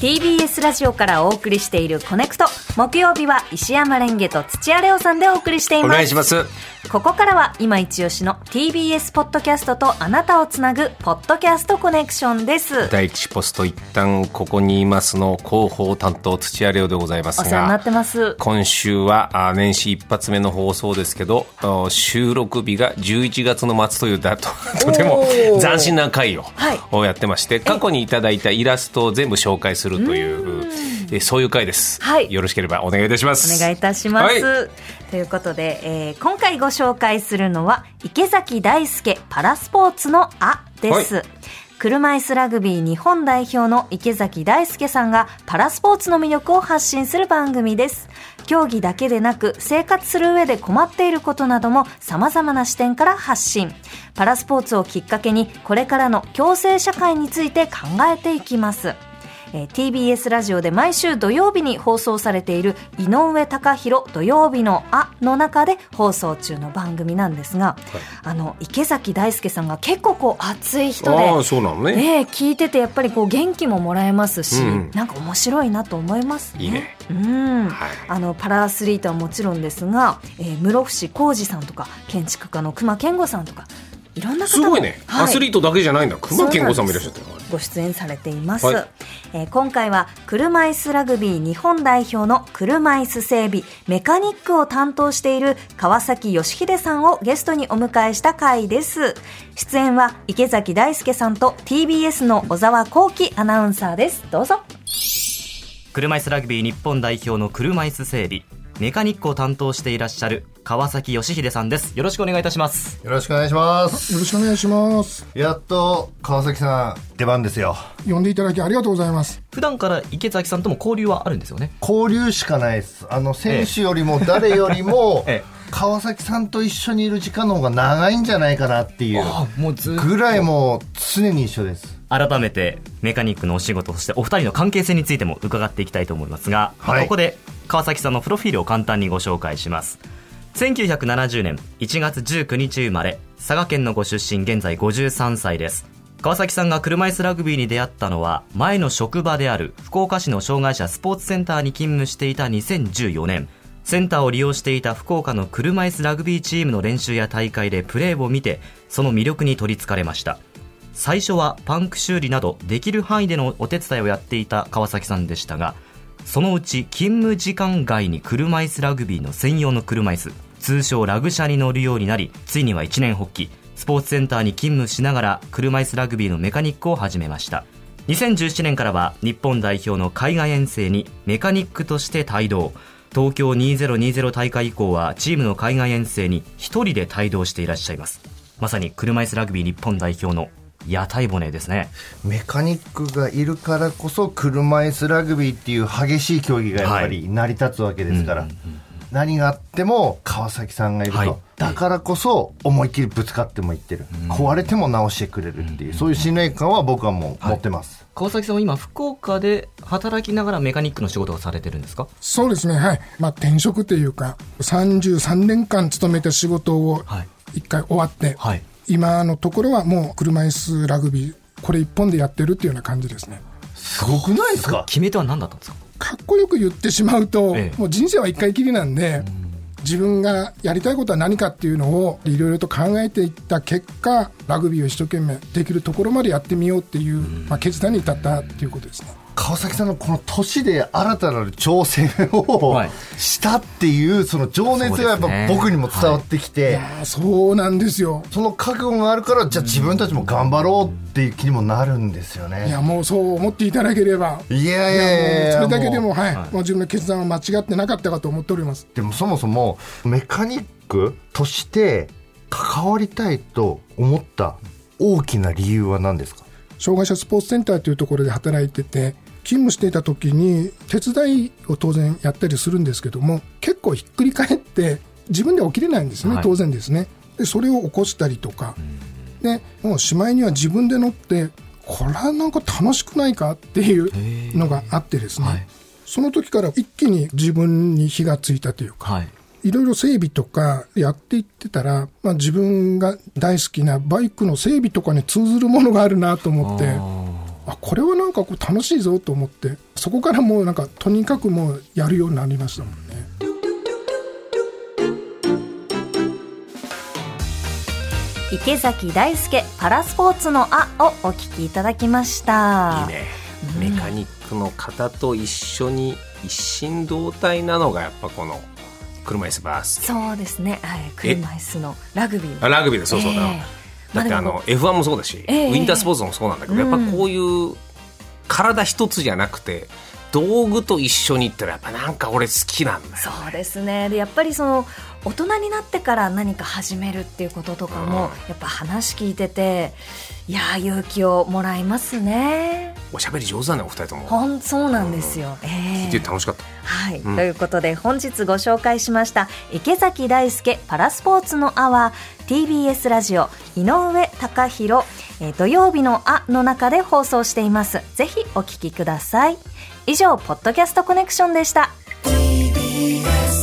TBS ラジオからお送りしているコネクト。木曜日は石山レンゲと土屋レオさんでお送りしています。お願いします。ここからは今一押しの TBS ポッドキャストとあなたをつなぐポッドキャストコネクションです。第一ポスト一旦ここにいますの広報担当土屋レオでございますお世話になっがてます。今週はあ年始一発目の放送ですけどあ収録日が11月の末というだととても斬新な回をやってまして過去にいただいたイラストを全部紹介するというえそういう回です、はい。よろしければお願いいたします。お願いいたします、はい。ということで、えー今回ご紹介するのは池崎大輔パラスポーツの「あ」です、はい。車椅子ラグビー日本代表の池崎大輔さんがパラスポーツの魅力を発信する番組です。競技だけでなく生活する上で困っていることなども様々な視点から発信。パラスポーツをきっかけにこれからの共生社会について考えていきますえー TBS ラジオで毎週土曜日に放送されている井上貴博土曜日の「あ」の中で放送中の番組なんですが、あの池崎大輔さんが結構こう熱い人でああそうなのね。ねえ聞いててやっぱりこう元気ももらえますし、うん。なんか面白いなと思いますね。いいね。うん、はい。あのパラアスリートはもちろんですが、えー室伏浩二さんとか建築家の熊健吾さんとかいろんなすごいね、はい。アスリートだけじゃないんだ。熊健吾さんもいらっしゃってるご出演されています、はい。えー今回は車椅子ラグビー日本代表の車椅子整備メカニックを担当している川崎義秀さんをゲストにお迎えした回です。出演は池崎大輔さんと TBS の小沢光輝アナウンサーです。どうぞ。車椅子ラグビー日本代表の車椅子整備メカニックを担当していらっしゃる川崎義秀さんですよろしくお願いいたしますよろしくお願いします。よろしくお願いします。やっと川崎さん出番ですよ。呼んでいただきありがとうございます。普段から池崎さんとも交流はあるんですよね？交流しかないです。あの選手よりも誰よりも ええ川崎さんと一緒にいる時間の方が長いんじゃないかなっていうぐらいもう常に一緒です。改めてメカニックのお仕事そしてお二人の関係性についても伺っていきたいと思いますが、はい。ここで川崎さんのプロフィールを簡単にご紹介します。1970年1月19日生まれ佐賀県のご出身現在53歳です。川崎さんが車椅子ラグビーに出会ったのは前の職場である福岡市の障害者スポーツセンターに勤務していた2014年。センターを利用していた福岡の車椅子ラグビーチームの練習や大会でプレーを見てその魅力に取りつかれました最初はパンク修理などできる範囲でのお手伝いをやっていた川崎さんでしたがそのうち勤務時間外に車椅子ラグビーの専用の車椅子通称ラグ車に乗るようになりついには一年発起。スポーツセンターに勤務しながら車椅子ラグビーのメカニックを始めました。2017年からは日本代表の海外遠征にメカニックとして帯同。東京2020大会以降はチームの海外遠征に一人で帯同していらっしゃいます。まさに車椅子ラグビー日本代表の屋台骨ですね。メカニックがいるからこそ車椅子ラグビーっていう激しい競技がやっぱり成り立つわけですから、何があっても川崎さんがいると、はい。だからこそ思いっきりぶつかってもいってる、壊れても直してくれるっていう、そういう信頼感は僕はもう持ってます、川崎さんは今福岡で働きながらメカニックの仕事をされてるんですか？そうですね、はい。まあ、転職というか、33年間勤めた仕事をはい。一回終わって、はい今のところはもう車椅子ラグビー、これ一本でやってるっていうような感じですね。すごくないですか？決め手は何だったんですか？かっこよく言ってしまうと、ええ。もう人生は一回きりなんで、自分がやりたいことは何かっていうのをいろいろと考えていった結果、ラグビーを一生懸命できるところまでやってみようっていう、まあ、決断に至ったっていうことですね。川崎さんのこの年で新たなる挑戦をはいしたっていうその情熱がやっぱ僕にも伝わってきて、あそうなんですよ。その覚悟があるからじゃあ自分たちも頑張ろうっていう気にもなるんですよいねや、もうそう思っていただければ、いやいやいやそれだけでも、うはい、もう自分の決断は間違ってなかったかと思っております。でもそもそもメカニックとして関わりたいと思った大きな理由は何ですか？障害者スポーツセンターというところで働いてて、勤務していた時に手伝いを当然やったりするんですけども、結構ひっくり返って自分では起きれないんですね、はい。当然ですね。で、それを起こしたりとか、で、もうしまいには自分で乗って、これはなんか楽しくないか？っていうのがあってですね、はい。その時から一気に自分に火がついたというか、はいいろいろ整備とかやっていってたら、まあ、自分が大好きなバイクの整備とかに通ずるものがあるなと思って、あこれはなんかこう楽しいぞと思って、そこからもうなんかとにかくもうやるようになりましたもんね。池崎大輔パラスポーツの「あ」をお聞きいただきました。いいね。メカニックの方と一緒に一心同体なのがやっぱこの車椅子バース。そうですね、はい、車椅子のラグビー。ラグビーでそうそう。だ、え。えだってあの F1 もそうだし、ええ。ウィンタースポーツもそうなんだけど、やっぱこういう体一つじゃなくて道具と一緒に行ったらやっぱなんか俺好きなんだよそうですね。でやっぱりその大人になってから何か始めるっていうこととかも、やっぱ話聞いてていやー勇気をもらいますね。おしゃべり上手だねお二人とも。ほんそうなんですよ、え聞いて楽しかった。はい、うん。ということで本日ご紹介しました池崎大輔パラスポーツのアワー TBS ラジオ井上貴博、えー土曜日のあの中で放送しています。ぜひお聞きください。以上ポッドキャストコネクションでした。TBS